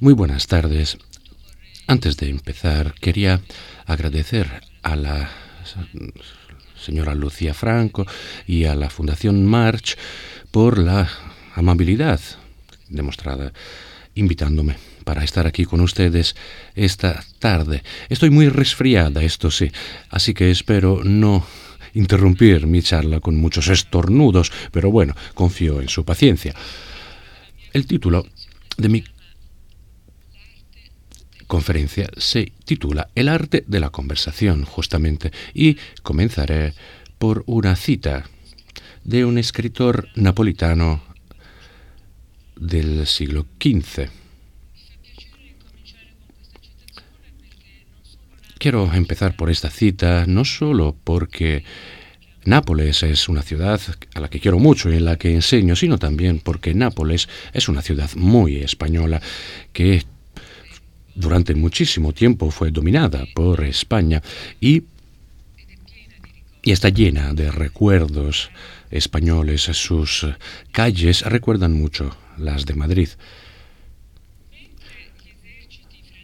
Muy buenas tardes. Antes de empezar, quería agradecer a la señora Lucía Franco y a la Fundación March por la amabilidad demostrada invitándome para estar aquí con ustedes esta tarde. Estoy muy resfriada, esto sí, así que espero no interrumpir mi charla con muchos estornudos, pero bueno, confío en su paciencia. El título de mi conferencia se titula El arte de la conversación, justamente, y comenzaré por una cita de un escritor napolitano del siglo XV. Quiero empezar por esta cita no solo porque Nápoles es una ciudad a la que quiero mucho y en la que enseño, sino también porque Nápoles es una ciudad muy española que durante muchísimo tiempo fue dominada por España y, y está llena de recuerdos españoles. Sus calles recuerdan mucho las de Madrid.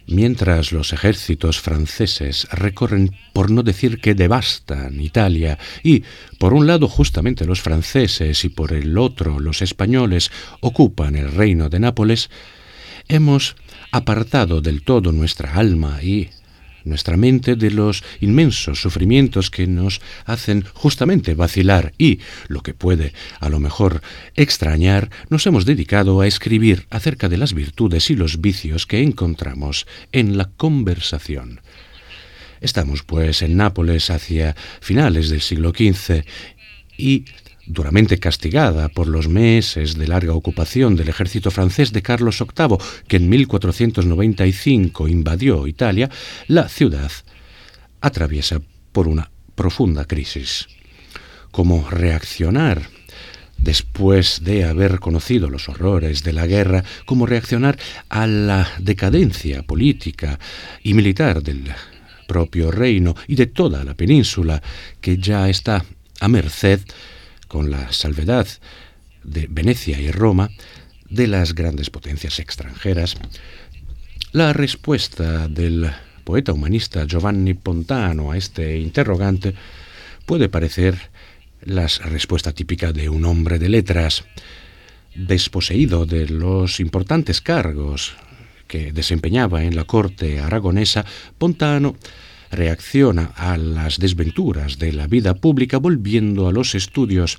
Mientras los ejércitos franceses recorren, por no decir que devastan Italia, y por un lado justamente los franceses y por el otro los españoles ocupan el reino de Nápoles, hemos apartado del todo nuestra alma y nuestra mente de los inmensos sufrimientos que nos hacen justamente vacilar y, lo que puede a lo mejor extrañar, nos hemos dedicado a escribir acerca de las virtudes y los vicios que encontramos en la conversación. Estamos, pues, en Nápoles hacia finales del siglo XV y duramente castigada por los meses de larga ocupación del ejército francés de Carlos VIII, que en 1495 invadió Italia, la ciudad atraviesa por una profunda crisis. ¿Cómo reaccionar? Después de haber conocido los horrores de la guerra, cómo reaccionar a la decadencia política y militar del propio reino y de toda la península, que ya está a merced con la salvedad de Venecia y Roma, de las grandes potencias extranjeras, la respuesta del poeta humanista Giovanni Pontano a este interrogante puede parecer la respuesta típica de un hombre de letras, desposeído de los importantes cargos que desempeñaba en la corte aragonesa, Pontano reacciona a las desventuras de la vida pública volviendo a los estudios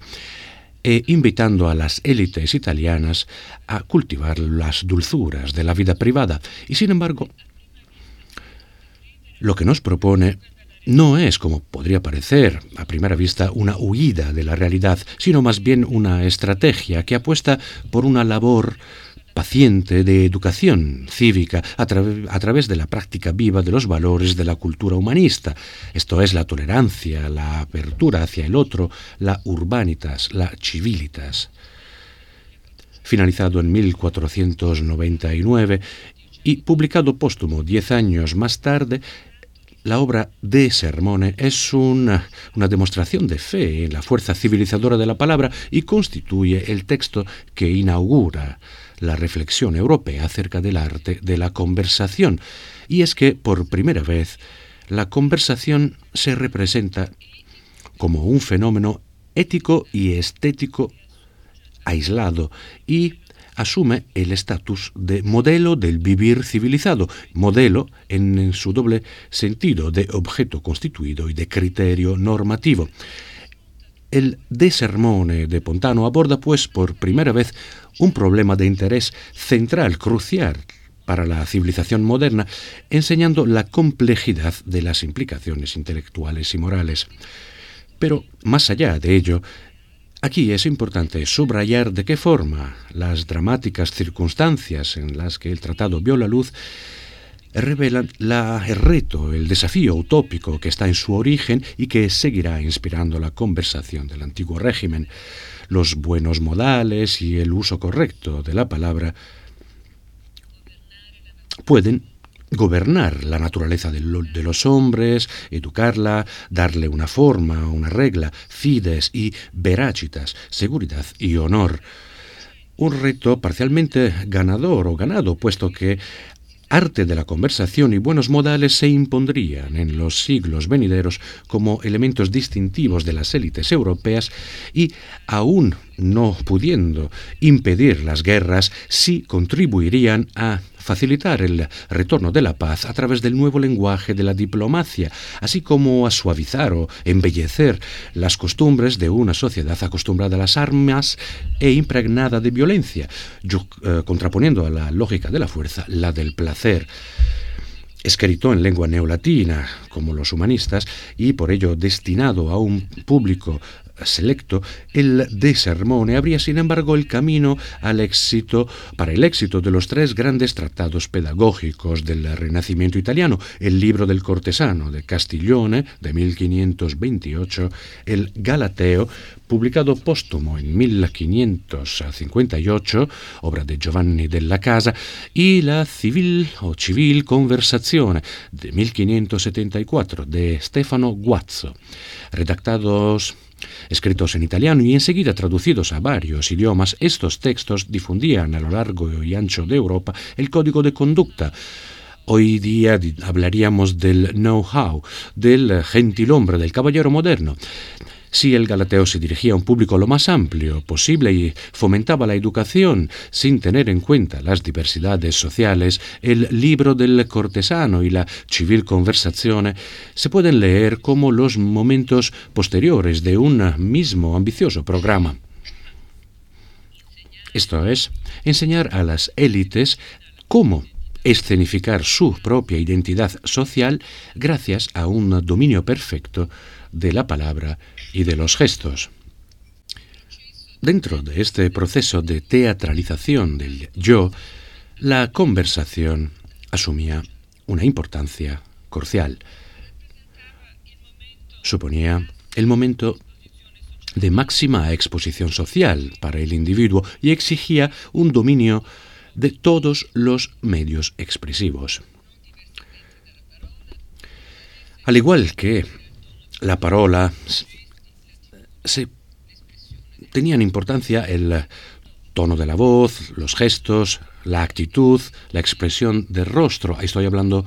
e invitando a las élites italianas a cultivar las dulzuras de la vida privada. Y sin embargo, lo que nos propone no es, como podría parecer a primera vista, una huida de la realidad, sino más bien una estrategia que apuesta por una labor paciente de educación cívica a, través de la práctica viva de los valores de la cultura humanista. Esto es la tolerancia, la apertura hacia el otro, la urbanitas, la civilitas. Finalizado en 1499 y publicado póstumo diez años más tarde, la obra de Sermone es una, una, demostración de fe en la fuerza civilizadora de la palabra y constituye el texto que inaugura la reflexión europea acerca del arte de la conversación. Y es que, por primera vez, la conversación se representa como un fenómeno ético y estético aislado y asume el estatus de modelo del vivir civilizado, modelo en su doble sentido de objeto constituido y de criterio normativo. El De Sermone de Pontano aborda, pues, por primera vez un problema de interés central, crucial para la civilización moderna, enseñando la complejidad de las implicaciones intelectuales y morales. Pero, más allá de ello, aquí es importante subrayar de qué forma las dramáticas circunstancias en las que el tratado vio la luz revelan la, el reto, el desafío utópico que está en su origen y que seguirá inspirando la conversación del antiguo régimen. Los buenos modales y el uso correcto de la palabra pueden gobernar la naturaleza de, los hombres, educarla, darle una forma, una regla, fides y veracitas, seguridad y honor. un reto parcialmente ganador o ganado, puesto que arte de la conversación y buenos modales se impondrían en los siglos venideros como elementos distintivos de las élites europeas y, aún no pudiendo impedir las guerras, sí contribuirían a facilitar el retorno de la paz a través del nuevo lenguaje de la diplomacia, así como a suavizar o embellecer las costumbres de una sociedad acostumbrada a las armas e impregnada de violencia, eh, contraponiendo a la lógica de la fuerza la del placer. Escrito en lengua neolatina, como los humanistas, y por ello destinado a un público selecto, el de Sermone habría sin embargo el camino al éxito para el éxito de los tres grandes tratados pedagógicos del Renacimiento italiano, el libro del cortesano de Castiglione de 1528, el Galateo publicado póstumo en 1558, obra de Giovanni della Casa, y la Civil o Civil Conversazione de 1574 de Stefano Guazzo, redactados Escritos en italiano y enseguida traducidos a varios idiomas, estos textos difundían a lo largo y ancho de Europa el código de conducta, Hoy día hablaríamos del know-how, del gentilhombre, del caballero moderno. Si el Galateo se dirigía a un público lo más amplio posible y fomentaba la educación sin tener en cuenta las diversidades sociales, el libro del cortesano y la civil conversazione se pueden leer como los momentos posteriores de un mismo ambicioso programa. Esto es, enseñar a las élites cómo escenificar su propia identidad social gracias a un dominio perfecto de la palabra y de los gestos. Dentro de este proceso de teatralización del yo, la conversación asumía una importancia crucial. Suponía el momento de máxima exposición social para el individuo y exigía un dominio de todos los medios expresivos. Al igual que la parola tenían importancia el tono de la voz, los gestos, la actitud, la expresión del rostro. Estoy hablando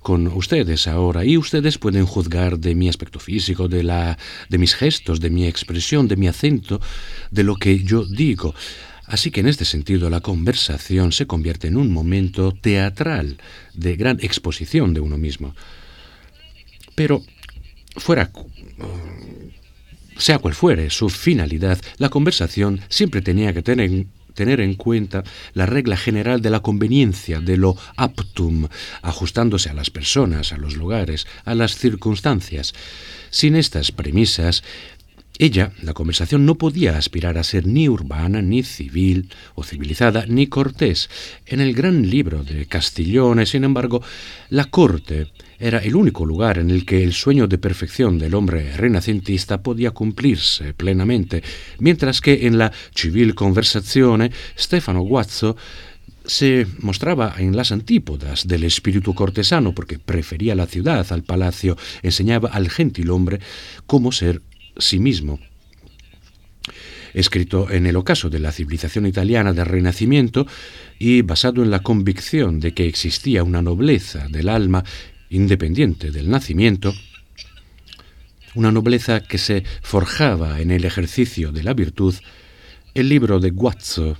con ustedes ahora y ustedes pueden juzgar de mi aspecto físico, de la de mis gestos, de mi expresión, de mi acento, de lo que yo digo. Así que en este sentido la conversación se convierte en un momento teatral de gran exposición de uno mismo. Pero fuera sea cual fuere su finalidad, la conversación siempre tenía que tener, tener en cuenta la regla general de la conveniencia, de lo aptum, ajustándose a las personas, a los lugares, a las circunstancias. Sin estas premisas, ella, la conversación, no podía aspirar a ser ni urbana, ni civil o civilizada, ni cortés. En el gran libro de Castiglione, sin embargo, la corte era el único lugar en el que el sueño de perfección del hombre renacentista podía cumplirse plenamente, mientras que en la Civil Conversazione Stefano Guazzo se mostraba en las antípodas del espíritu cortesano porque prefería la ciudad al palacio, enseñaba al gentilhombre cómo ser sí mismo. Escrito en el ocaso de la civilización italiana del Renacimiento y basado en la convicción de que existía una nobleza del alma independiente del nacimiento, una nobleza que se forjaba en el ejercicio de la virtud, el libro de Guazzo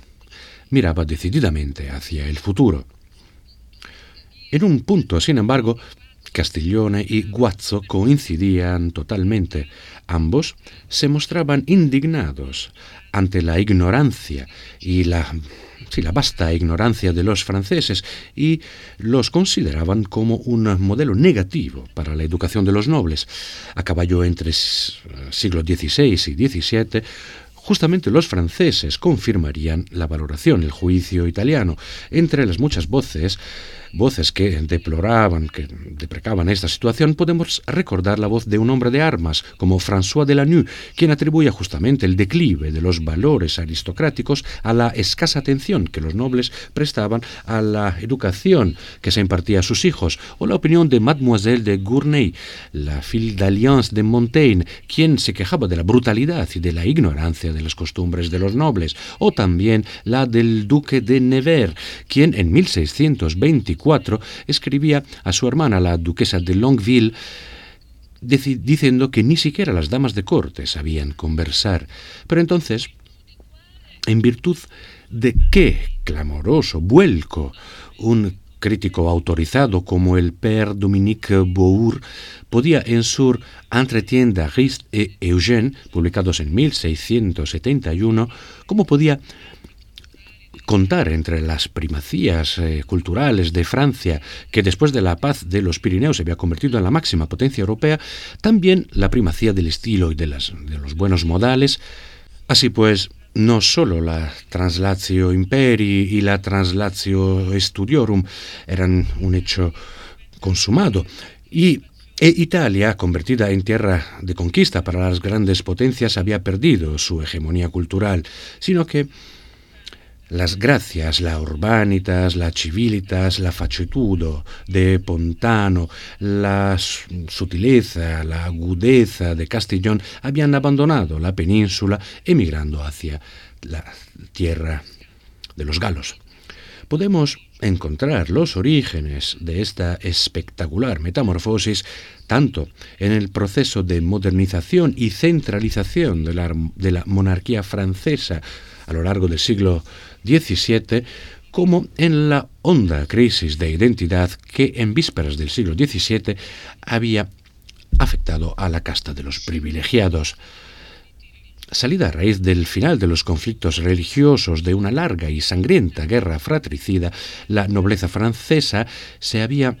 miraba decididamente hacia el futuro. En un punto, sin embargo, Castiglione y Guazzo coincidían totalmente. Ambos se mostraban indignados ante la ignorancia y la, la vasta ignorancia de los franceses y los consideraban como un modelo negativo para la educación de los nobles. A caballo entre siglos XVI y XVII, justamente los franceses confirmarían la valoración, el juicio italiano. Entre las muchas voces voces que deploraban, que deprecaban esta situación, podemos recordar la voz de un hombre de armas como François de Delanoux, quien atribuye justamente el declive de los valores aristocráticos a la escasa atención que los nobles prestaban a la educación que se impartía a sus hijos, o la opinión de Mademoiselle de Gournay, la fille d'alliance de Montaigne, quien se quejaba de la brutalidad y de la ignorancia de las costumbres de los nobles, o también la del duque de Nevers, quien en 1624 escribía a su hermana, la duquesa de Longueville, diciendo que ni siquiera las damas de corte sabían conversar. Pero entonces, en virtud de qué clamoroso vuelco un crítico autorizado como el Père Dominique Bour podía en su Entretien d'Ariste et Eugène, publicados en 1671, cómo podía contar entre las primacías eh, culturales de Francia, que después de la paz de los Pirineos se había convertido en la máxima potencia europea, también la primacía del estilo y de, los buenos modales. Así pues, no solo la Translatio Imperi y la Translatio Studiorum eran un hecho consumado, y e Italia, convertida en tierra de conquista para las grandes potencias, había perdido su hegemonía cultural, sino que las gracias, la urbanitas, la civilitas, la facetudo de Pontano, la sutileza, la agudeza de Castellón habían abandonado la península emigrando hacia la tierra de los galos. Podemos encontrar los orígenes de esta espectacular metamorfosis tanto en el proceso de modernización y centralización de la, de la monarquía francesa a lo largo del siglo 17 como en la honda crisis de identidad que en vísperas del siglo XVII había afectado a la casta de los privilegiados. Salida a raíz del final de los conflictos religiosos de una larga y sangrienta guerra fratricida, la nobleza francesa se había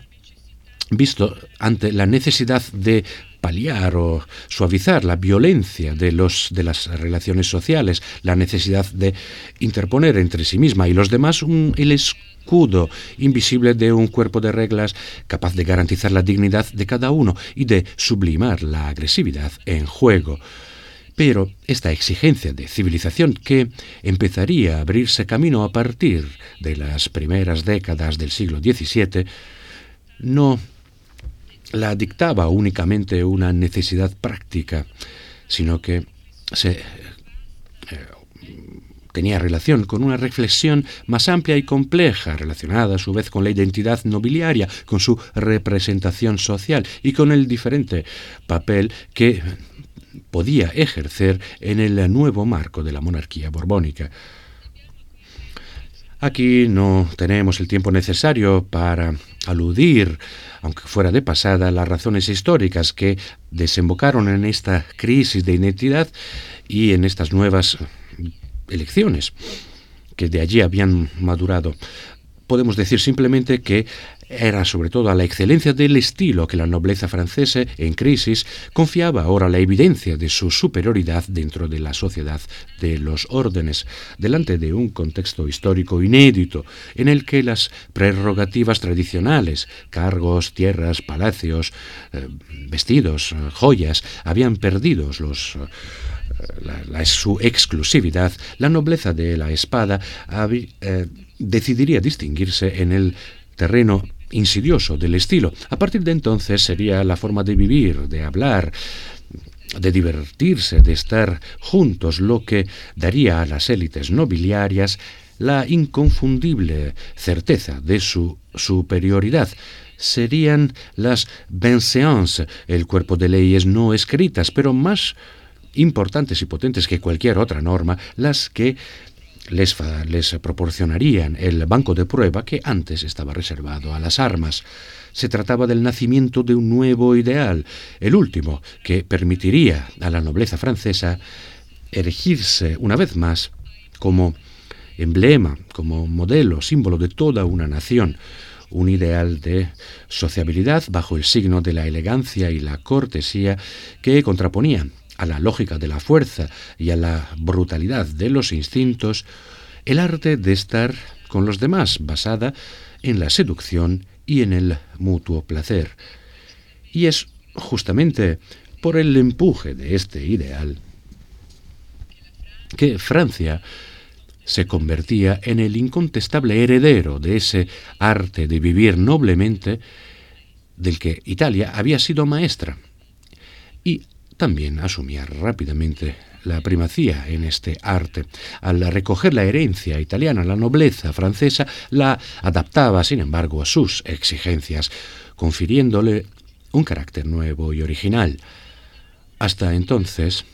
visto ante la necesidad de paliar o suavizar la violencia de, los, de las relaciones sociales, la necesidad de interponer entre sí misma y los demás un, el escudo invisible de un cuerpo de reglas capaz de garantizar la dignidad de cada uno y de sublimar la agresividad en juego. Pero esta exigencia de civilización que empezaría a abrirse camino a partir de las primeras décadas del siglo XVII no la dictaba únicamente una necesidad práctica, sino que se eh, tenía relación con una reflexión más amplia y compleja, relacionada a su vez con la identidad nobiliaria, con su representación social y con el diferente papel que podía ejercer en el nuevo marco de la monarquía borbónica. Aquí no tenemos el tiempo necesario para aludir, aunque fuera de pasada, las razones históricas que desembocaron en esta crisis de identidad y en estas nuevas elecciones que de allí habían madurado. Podemos decir simplemente que era sobre todo a la excelencia del estilo que la nobleza francesa en crisis confiaba ahora la evidencia de su superioridad dentro de la sociedad de los órdenes, delante de un contexto histórico inédito en el que las prerrogativas tradicionales, cargos, tierras, palacios, eh, vestidos, joyas, habían perdido los eh, su exclusividad, la nobleza de la espada eh, decidiría distinguirse en el terreno insidioso del estilo. A partir de entonces sería la forma de vivir, de hablar, de divertirse, de estar juntos, lo que daría a las élites nobiliarias la inconfundible certeza de su superioridad. Serían las bienséances, el cuerpo de leyes no escritas, pero más importantes y potentes que cualquier otra norma, las que les, les proporcionarían el banco de prueba que antes estaba reservado a las armas. Se trataba del nacimiento de un nuevo ideal, el último, que permitiría a la nobleza francesa erigirse una vez más como emblema, como modelo, símbolo de toda una nación, un ideal de sociabilidad bajo el signo de la elegancia y la cortesía que contraponía a la lógica de la fuerza y a la brutalidad de los instintos, el arte de estar con los demás, basada en la seducción y en el mutuo placer. Y es justamente por el empuje de este ideal que Francia se convertía en el incontestable heredero de ese arte de vivir noblemente del que Italia había sido maestra y también asumía rápidamente la primacía en este arte. Al recoger la herencia italiana, la nobleza francesa la adaptaba, sin embargo, a sus exigencias, confiriéndole un carácter nuevo y original. Hasta entonces,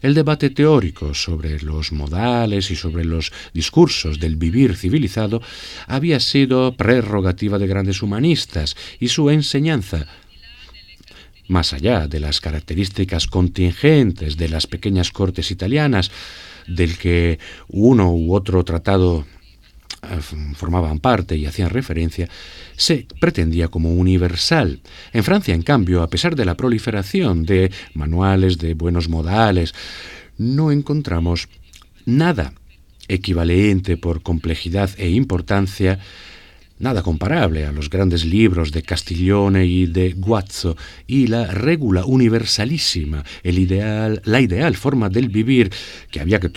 el debate teórico sobre los modales y sobre los discursos del vivir civilizado había sido prerrogativa de grandes humanistas y su enseñanza más allá de las características contingentes de las pequeñas cortes italianas, del que uno u otro tratado eh, formaban parte y hacían referencia, se pretendía como universal. En Francia, en cambio, a pesar de la proliferación de manuales de buenos modales, no encontramos nada equivalente por complejidad e importancia nada comparable a los grandes libros de Castiglione y de Guazzo, y la regula universalísima, el ideal, la ideal forma del vivir que había que,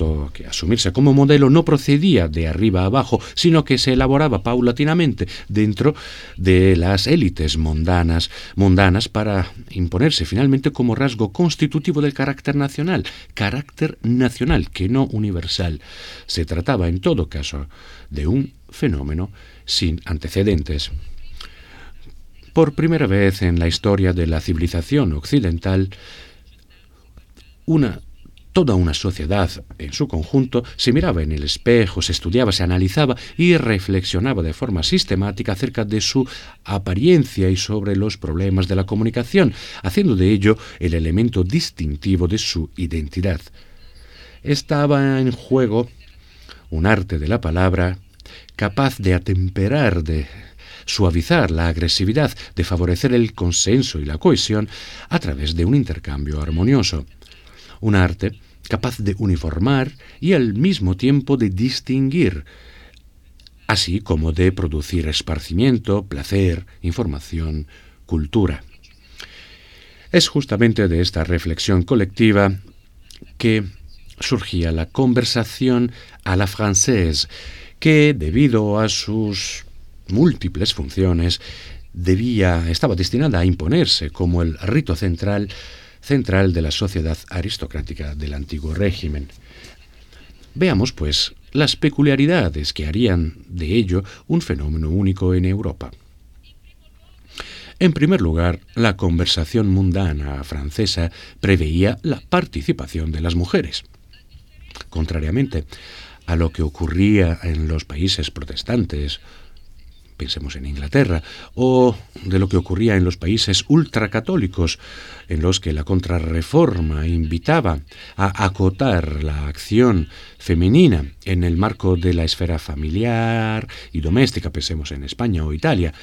asumirse como modelo no procedía de arriba abajo, sino que se elaboraba paulatinamente dentro de las élites mundanas, mundanas para imponerse finalmente como rasgo constitutivo del carácter nacional, carácter nacional que no universal. Se trataba en todo caso de un fenómeno sin antecedentes. Por primera vez en la historia de la civilización occidental, una toda una sociedad en su conjunto se miraba en el espejo, se estudiaba, se analizaba y reflexionaba de forma sistemática acerca de su apariencia y sobre los problemas de la comunicación, haciendo de ello el elemento distintivo de su identidad. Estaba en juego un arte de la palabra capaz de atemperar, de suavizar la agresividad, de favorecer el consenso y la cohesión a través de un intercambio armonioso. Un arte capaz de uniformar y al mismo tiempo de distinguir, así como de producir esparcimiento, placer, información, cultura. Es justamente de esta reflexión colectiva que surgía la conversación a la française, que, debido a sus múltiples funciones, debía, estaba destinada a imponerse como el rito central, central de la sociedad aristocrática del antiguo régimen. Veamos, pues, las peculiaridades que harían de ello un fenómeno único en Europa. En primer lugar, la conversación mundana francesa preveía la participación de las mujeres. Contrariamente a lo que ocurría en los países protestantes, pensemos en Inglaterra, o de lo que ocurría en los países ultracatólicos, en los que la contrarreforma invitaba a acotar la acción femenina en el marco de la esfera familiar y doméstica, pensemos en España o Italia.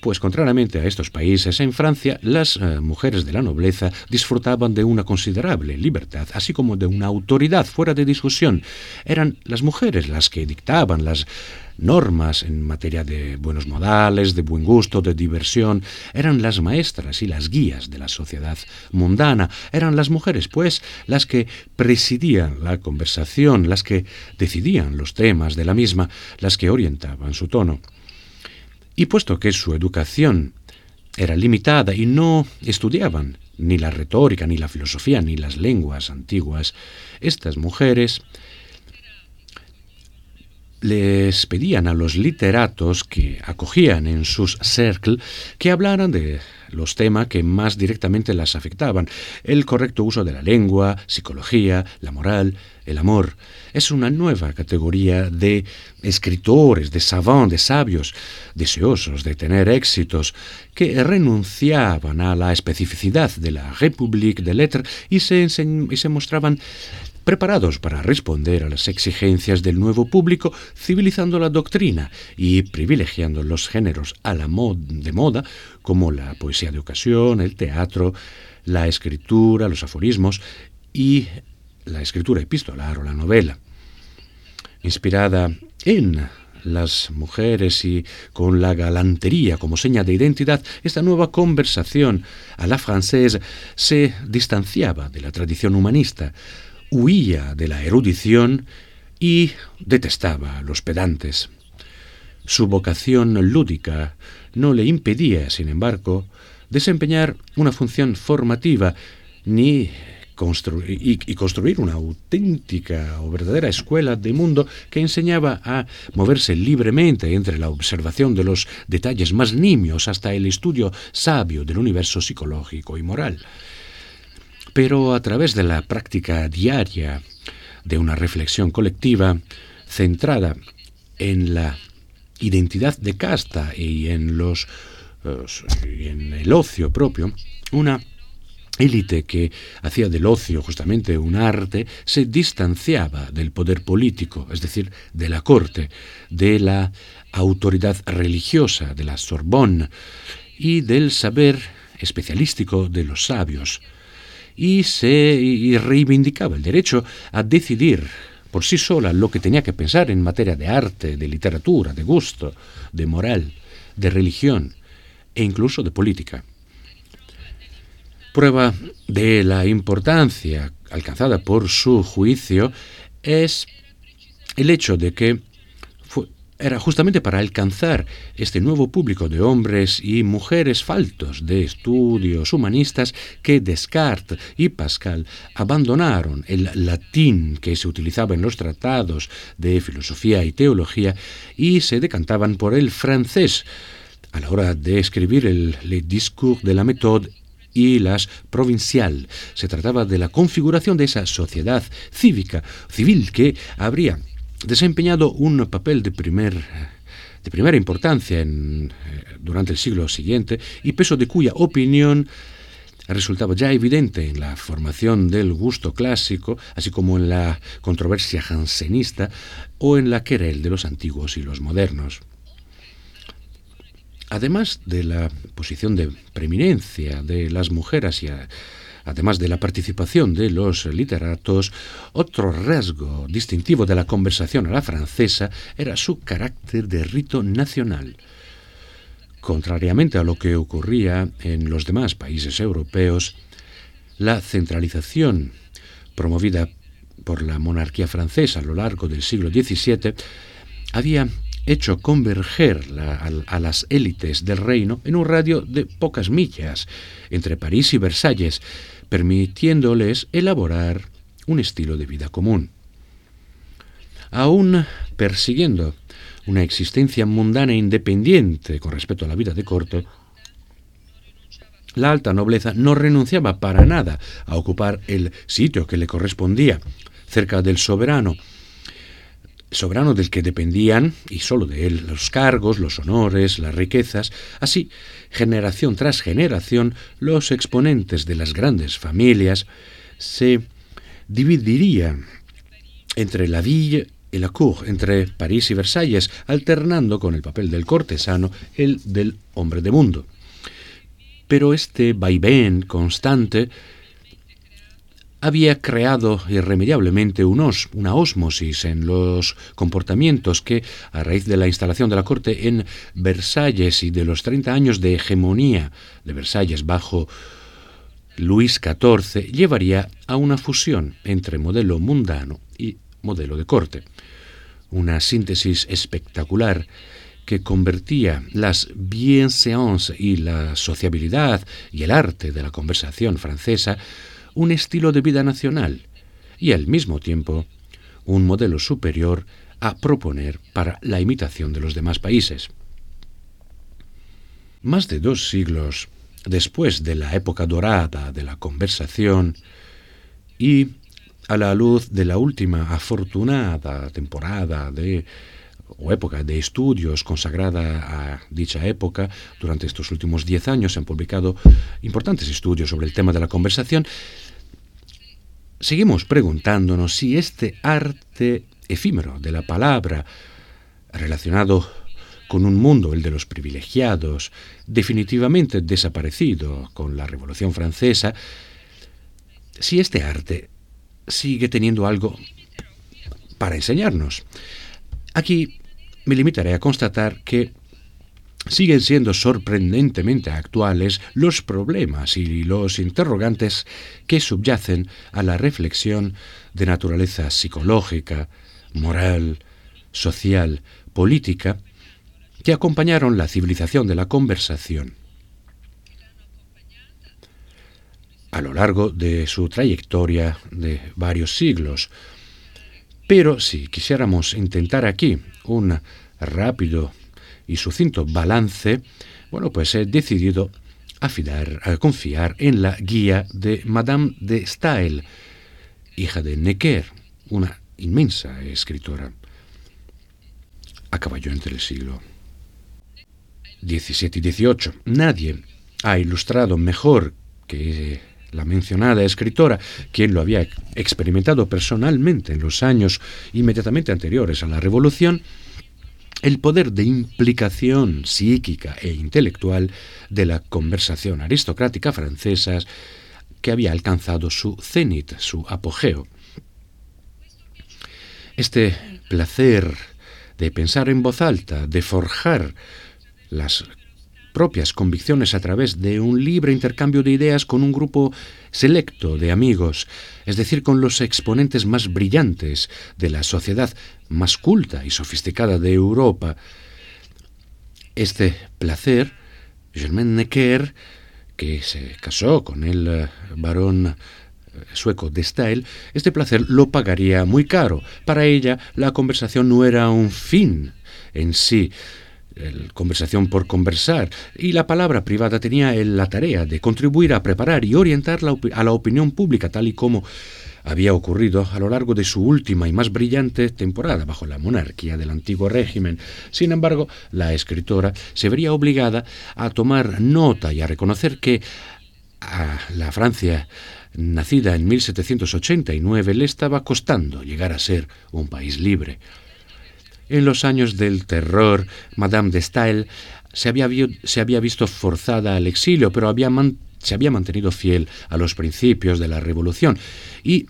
Pues contrariamente a estos países, en Francia las eh, mujeres de la nobleza disfrutaban de una considerable libertad, así como de una autoridad fuera de discusión. Eran las mujeres las que dictaban las normas en materia de buenos modales, de buen gusto, de diversión, eran las maestras y las guías de la sociedad mundana, eran las mujeres, pues, las que presidían la conversación, las que decidían los temas de la misma, las que orientaban su tono. Y puesto que su educación era limitada y no estudiaban ni la retórica, ni la filosofía, ni las lenguas antiguas, estas mujeres les pedían a los literatos que acogían en sus cercles que hablaran de los temas que más directamente las afectaban, el correcto uso de la lengua, psicología, la moral, el amor. Es una nueva categoría de escritores, de savants, de sabios, deseosos de tener éxitos, que renunciaban a la especificidad de la République de Lettres y se, y se mostraban preparados para responder a las exigencias del nuevo público, civilizando la doctrina y privilegiando los géneros a la de moda, como la poesía de ocasión, el teatro, la escritura, los aforismos y la escritura epistolar o la novela. Inspirada en las mujeres y con la galantería como seña de identidad, esta nueva conversación a la francesa se distanciaba de la tradición humanista, huía de la erudición y detestaba a los pedantes. Su vocación lúdica no le impedía, sin embargo, desempeñar una función formativa ni y, construir una auténtica o verdadera escuela de mundo que enseñaba a moverse libremente entre la observación de los detalles más nimios hasta el estudio sabio del universo psicológico y moral. Pero a través de la práctica diaria de una reflexión colectiva centrada en la identidad de casta y en los en el ocio propio, una élite que hacía del ocio justamente un arte, se distanciaba del poder político, es decir, de la corte, de la autoridad religiosa, de la Sorbonne y del saber especialístico de los sabios, y se reivindicaba el derecho a decidir por sí sola lo que tenía que pensar en materia de arte, de literatura, de gusto, de moral, de religión e incluso de política. Prueba de la importancia alcanzada por su juicio es el hecho de que era justamente para alcanzar este nuevo público de hombres y mujeres faltos de estudios humanistas que Descartes y Pascal abandonaron el latín que se utilizaba en los tratados de filosofía y teología y se decantaban por el francés a la hora de escribir el Le Discours de la Méthode y las provincial. Se trataba de la configuración de esa sociedad cívica, civil, que habría desempeñado un papel de primer de primera importancia eh, durante el siglo siguiente y peso de cuya opinión resultaba ya evidente en la formación del gusto clásico, así como en la controversia jansenista o en la querel de los antiguos y los modernos. Además de la posición de preeminencia de las mujeres y además de la participación de los literatos, otro rasgo distintivo de la conversación a la francesa era su carácter de rito nacional. Contrariamente a lo que ocurría en los demás países europeos, la centralización promovida por la monarquía francesa a lo largo del siglo XVII había hecho converger a, las élites del reino en un radio de pocas millas entre París y Versalles, permitiéndoles elaborar un estilo de vida común. Aún persiguiendo una existencia mundana e independiente con respecto a la vida de corte, la alta nobleza no renunciaba para nada a ocupar el sitio que le correspondía cerca del soberano, soberano del que dependían, y sólo de él, los cargos, los honores, las riquezas, así, generación tras generación, los exponentes de las grandes familias se dividirían entre la ville y la cour, entre París y Versalles, alternando con el papel del cortesano el del hombre de mundo. Pero este vaivén constante había creado irremediablemente una ósmosis en los comportamientos que, a raíz de la instalación de la corte en Versalles y de los 30 años de hegemonía de Versalles bajo Luis XIV, llevaría a una fusión entre modelo mundano y modelo de corte. Una síntesis espectacular que convertía las bienséances y la sociabilidad y el arte de la conversación francesa un estilo de vida nacional y al mismo tiempo un modelo superior a proponer para la imitación de los demás países. Más de dos siglos después de la época dorada de la conversación y a la luz de la última afortunada temporada de o época de estudios consagrada a dicha época, durante estos últimos diez años se han publicado importantes estudios sobre el tema de la conversación, seguimos preguntándonos si este arte efímero de la palabra, relacionado con un mundo, el de los privilegiados, definitivamente desaparecido con la Revolución Francesa, si este arte sigue teniendo algo para enseñarnos. Aquí me limitaré a constatar que siguen siendo sorprendentemente actuales los problemas y los interrogantes que subyacen a la reflexión de naturaleza psicológica, moral, social, política, que acompañaron la civilización de la conversación. a lo largo de su trayectoria de varios siglos. Pero si quisiéramos intentar aquí un rápido y sucinto balance, bueno, pues he decidido afinar, a confiar en la guía de Madame de Stael, hija de Necker, una inmensa escritora a caballo entre el siglo XVII y XVIII. Nadie ha ilustrado mejor que la mencionada escritora, quien lo había experimentado personalmente en los años inmediatamente anteriores a la Revolución, el poder de implicación psíquica e intelectual de la conversación aristocrática francesa que había alcanzado su cenit, su apogeo. Este placer de pensar en voz alta, de forjar las propias convicciones a través de un libre intercambio de ideas con un grupo selecto de amigos, es decir, con los exponentes más brillantes de la sociedad más culta y sofisticada de Europa. Este placer, Germain Necker, que se casó con el eh, varón eh, sueco de Stael, este placer lo pagaría muy caro. Para ella, la conversación no era un fin en sí, el conversación por conversar, y la palabra privada tenía la tarea de contribuir a preparar y orientar a la opinión pública tal y como había ocurrido a lo largo de su última y más brillante temporada bajo la monarquía del antiguo régimen. Sin embargo, la escritora se vería obligada a tomar nota y a reconocer que a la Francia nacida en 1789 le estaba costando llegar a ser un país libre. En los años del terror, Madame de Stael se había, visto forzada al exilio, pero se había mantenido fiel a los principios de la Revolución y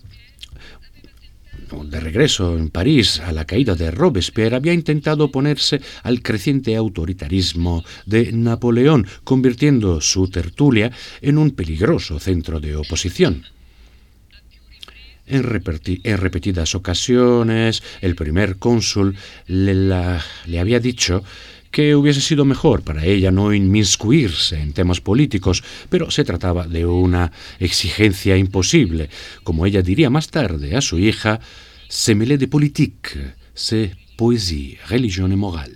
de regreso en París a la caída de Robespierre, había intentado oponerse al creciente autoritarismo de Napoleón, convirtiendo su tertulia en un peligroso centro de oposición. En, repetidas ocasiones, el primer cónsul le, había dicho que hubiese sido mejor para ella no inmiscuirse en temas políticos, pero se trataba de una exigencia imposible. Como ella diría más tarde a su hija, se mêler de politique, c'est poésie, religión y moral.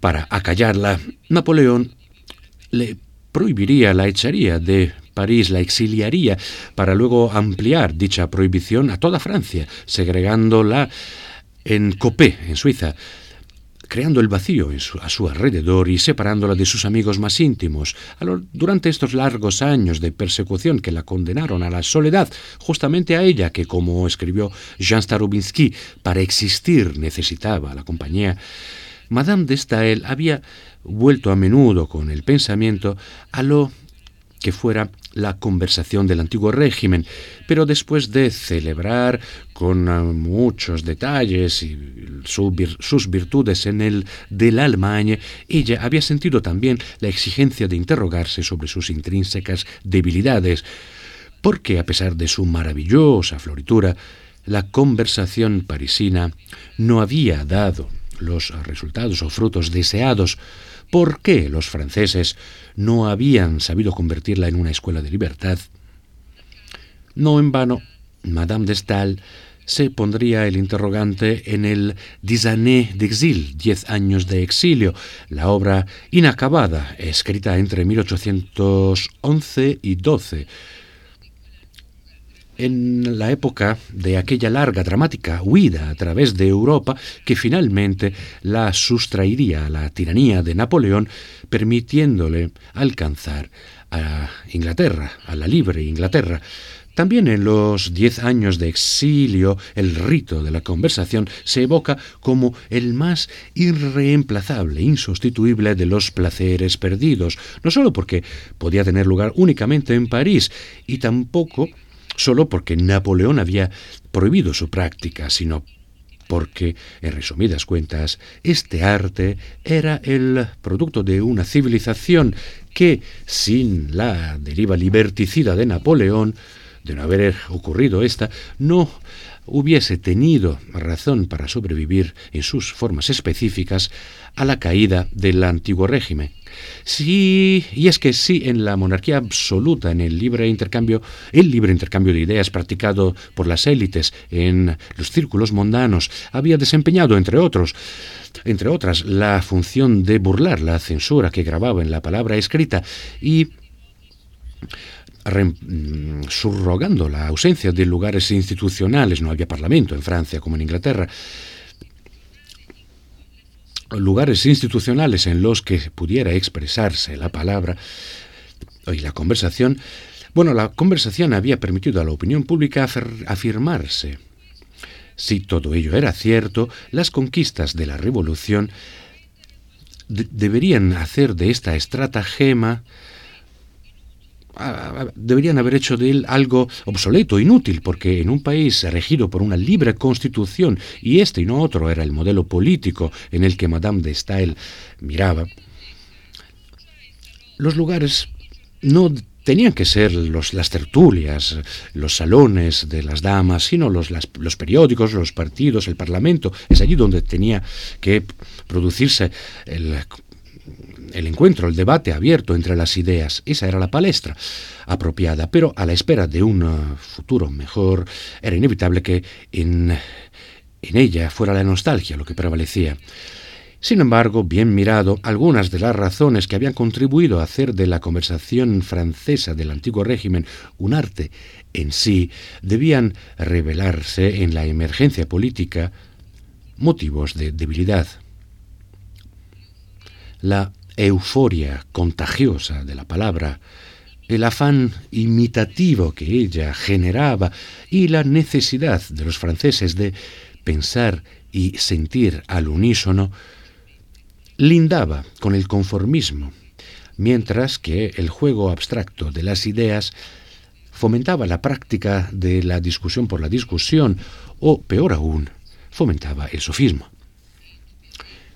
Para acallarla, Napoleón le prohibiría, la echaría de París la exiliaría para luego ampliar dicha prohibición a toda Francia, segregándola en Copé, en Suiza, creando el vacío a su alrededor y separándola de sus amigos más íntimos. Durante estos largos años de persecución que la condenaron a la soledad, justamente a ella que, como escribió Jean Starobinsky, para existir necesitaba la compañía, Madame de Stael había vuelto a menudo con el pensamiento a lo que fuera la conversación del antiguo régimen, pero después de celebrar con ah, muchos detalles y sus virtudes en el del Allemagne, ella había sentido también la exigencia de interrogarse sobre sus intrínsecas debilidades, porque a pesar de su maravillosa floritura, la conversación parisina no había dado los resultados o frutos deseados, ¿Por qué los franceses no habían sabido convertirla en una escuela de libertad? No en vano, Madame de Stael se pondría el interrogante en el Dix années d'exil, Diez años de exilio, la obra inacabada, escrita entre 1811 y 12, en la época de aquella larga dramática huida a través de Europa que finalmente la sustraería a la tiranía de Napoleón, permitiéndole alcanzar a Inglaterra, a la libre Inglaterra. También en los diez años de exilio, el rito de la conversación se evoca como el más irreemplazable, insustituible de los placeres perdidos, no sólo porque podía tener lugar únicamente en París, y tampoco solo porque Napoleón había prohibido su práctica, sino porque, en resumidas cuentas, este arte era el producto de una civilización que, sin la deriva liberticida de Napoleón, de no haber ocurrido esta, no hubiese tenido razón para sobrevivir en sus formas específicas a la caída del antiguo régimen. Sí, y es que sí, en la monarquía absoluta, en el libre intercambio, el libre intercambio de ideas practicado por las élites en los círculos mundanos había desempeñado, entre otros, entre otras, la función de burlar la censura que grababa en la palabra escrita y subrogando la ausencia de lugares institucionales, no había parlamento en Francia como en Inglaterra, lugares institucionales en los que pudiera expresarse la palabra y la conversación, bueno, la conversación había permitido a la opinión pública afirmarse. Si todo ello era cierto, las conquistas de la Revolución deberían hacer de esta estratagema deberían haber hecho de él algo obsoleto, inútil, porque en un país regido por una libre constitución, y este y no otro era el modelo político en el que Madame de Stael miraba, los lugares no tenían que ser los, las tertulias, los salones de las damas, sino los, los periódicos, los partidos, el Parlamento. Es allí donde tenía que producirse el el encuentro, el debate abierto entre las ideas. Esa era la palestra apropiada, pero a la espera de un uh, futuro mejor era inevitable que en, en ella fuera la nostalgia lo que prevalecía. Sin embargo, bien mirado, algunas de las razones que habían contribuido a hacer de la conversación francesa del antiguo régimen un arte en sí debían revelarse en la emergencia política motivos de debilidad. La euforia contagiosa de la palabra, el afán imitativo que ella generaba y la necesidad de los franceses de pensar y sentir al unísono, lindaba con el conformismo, mientras que el juego abstracto de las ideas fomentaba la práctica de la discusión por la discusión o, peor aún, fomentaba el sofismo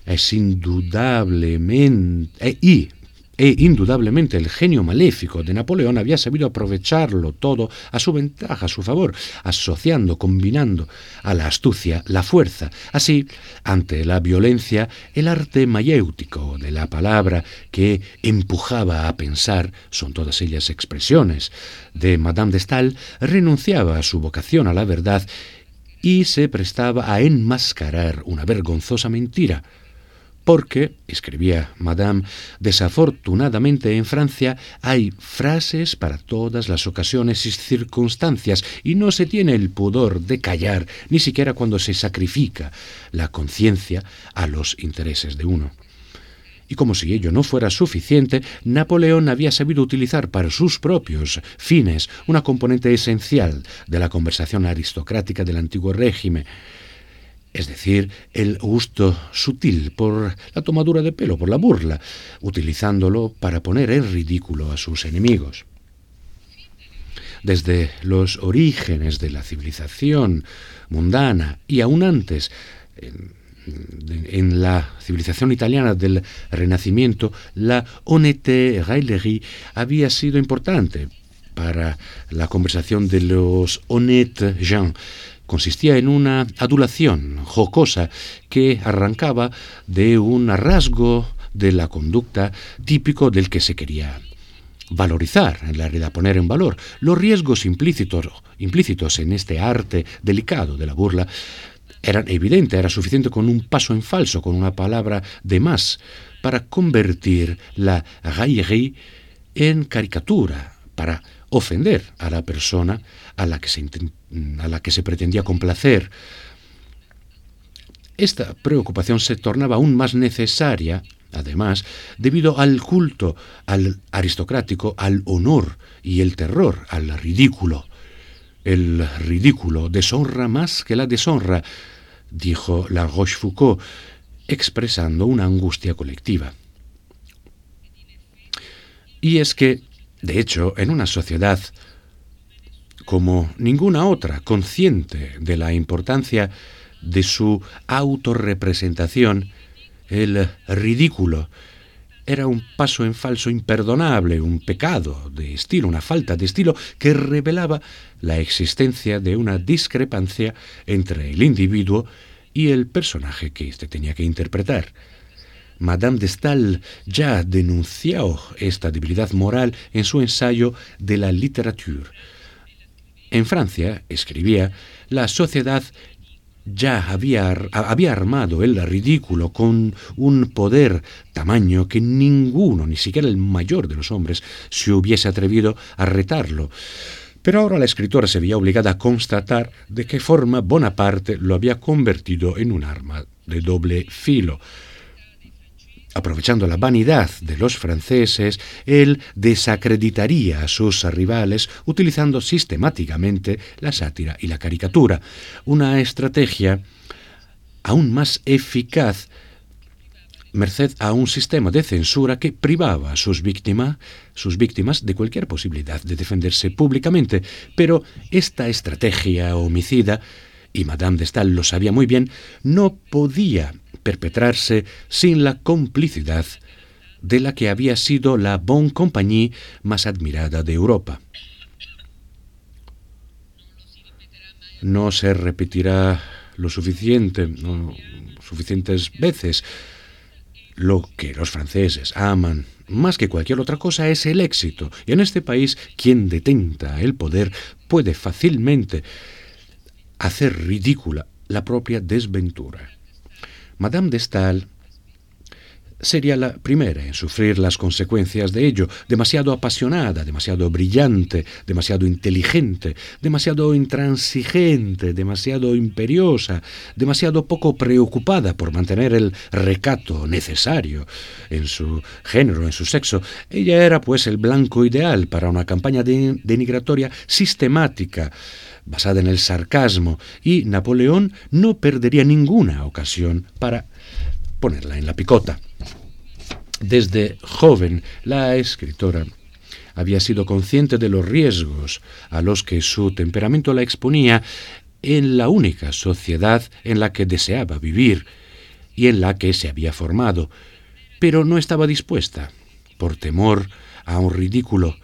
es indudablemente, e, y, e indudablemente el genio maléfico de Napoleón había sabido aprovecharlo todo a su ventaja, a su favor, asociando, combinando a la astucia la fuerza. Así, ante la violencia, el arte mayéutico de la palabra que empujaba a pensar, son todas ellas expresiones, de Madame de Stael, renunciaba a su vocación a la verdad y se prestaba a enmascarar una vergonzosa mentira, porque, escribía Madame, desafortunadamente en Francia hay frases para todas las ocasiones y circunstancias, y no se tiene el pudor de callar, ni siquiera cuando se sacrifica la conciencia a los intereses de uno. Y como si ello no fuera suficiente, Napoleón había sabido utilizar para sus propios fines una componente esencial de la conversación aristocrática del antiguo régimen, es decir, el gusto sutil por la tomadura de pelo, por la burla, utilizándolo para poner en ridículo a sus enemigos. Desde los orígenes de la civilización mundana y aún antes, en, la civilización italiana del Renacimiento, la honnête raillerie había sido importante para la conversación de los honnêtes gens, consistía en una adulación jocosa que arrancaba de un rasgo de la conducta típico del que se quería valorizar, en la realidad poner en valor. Los riesgos implícitos, implícitos en este arte delicado de la burla eran evidentes, era suficiente con un paso en falso, con una palabra de más, para convertir la raillerie en caricatura, para ofender a la persona a la que se, a la que se pretendía complacer. Esta preocupación se tornaba aún más necesaria, además, debido al culto al aristocrático, al honor y el terror al ridículo. El ridículo deshonra más que la deshonra, dijo la Rochefoucauld, expresando una angustia colectiva. Y es que de hecho, en una sociedad como ninguna otra, consciente de la importancia de su autorrepresentación, el ridículo, era un paso en falso imperdonable, un pecado de estilo, una falta de estilo que revelaba la existencia de una discrepancia entre el individuo y el personaje que éste tenía que interpretar. Madame de Stael ya denunció esta debilidad moral en su ensayo de la literatura. En Francia, escribía, la sociedad ya había, había, armado el ridículo con un poder tamaño que ninguno, ni siquiera el mayor de los hombres, se hubiese atrevido a retarlo. Pero ahora la escritora se veía obligada a constatar de qué forma Bonaparte lo había convertido en un arma de doble filo. Aprovechando la vanidad de los franceses, él desacreditaría a sus rivales utilizando sistemáticamente la sátira y la caricatura, una estrategia aún más eficaz merced a un sistema de censura que privaba a sus, víctimas, sus víctimas de cualquier posibilidad de defenderse públicamente. Pero esta estrategia homicida, y Madame de Stael lo sabía muy bien, no podía perpetrarse sin la complicidad de la que había sido la Bon Compagnie más admirada de Europa. No se repetirá lo suficiente, suficientes veces. Lo que los franceses aman más que cualquier otra cosa es el éxito. Y en este país, quien detenta el poder puede fácilmente hacer ridícula la propia desventura. Madame de Stael sería la primera en sufrir las consecuencias de ello, demasiado apasionada, demasiado brillante, demasiado inteligente, demasiado intransigente, demasiado imperiosa, demasiado poco preocupada por mantener el recato necesario en su género, en su sexo. Ella era pues el blanco ideal para una campaña denigratoria sistemática basada en el sarcasmo, y Napoleón no perdería ninguna ocasión para ponerla en la picota. Desde joven, la escritora había sido consciente de los riesgos a los que su temperamento la exponía en la única sociedad en la que deseaba vivir y en la que se había formado, pero no estaba dispuesta, por temor a un ridículo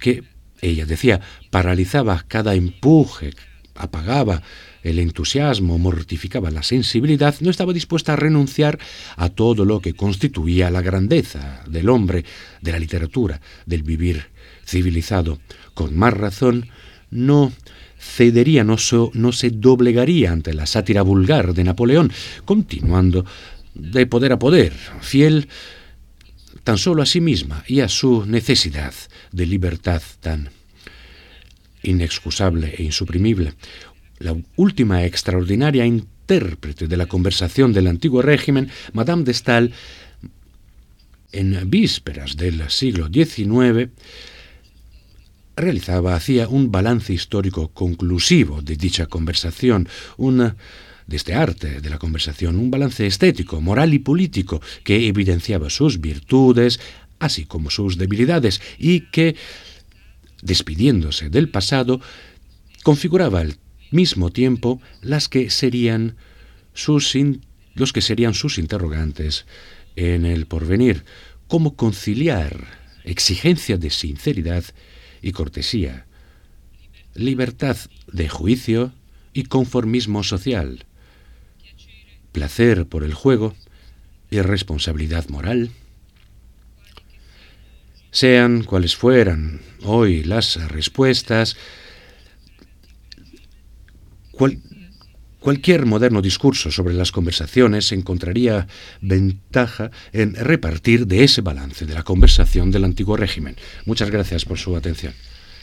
que ella decía, paralizaba cada empuje, apagaba el entusiasmo, mortificaba la sensibilidad, no estaba dispuesta a renunciar a todo lo que constituía la grandeza del hombre, de la literatura, del vivir civilizado. Con más razón, no cedería, no, se doblegaría ante la sátira vulgar de Napoleón, continuando de poder a poder, fiel tan solo a sí misma y a su necesidad de libertad tan inexcusable e insuprimible. La última extraordinaria intérprete de la conversación del antiguo régimen, Madame de Stael, en vísperas del siglo XIX, realizaba, hacía un balance histórico conclusivo de dicha conversación, de este arte de la conversación, un balance estético, moral y político que evidenciaba sus virtudes, así como sus debilidades, y que, despidiéndose del pasado, configuraba al mismo tiempo las que serían sus los que serían sus interrogantes en el porvenir, cómo conciliar exigencia de sinceridad y cortesía, libertad de juicio y conformismo social, placer por el juego y responsabilidad moral. Sean cuales fueran hoy las respuestas, cualquier moderno discurso sobre las conversaciones encontraría ventaja en repartir de ese balance de la conversación del antiguo régimen. Muchas gracias por su atención.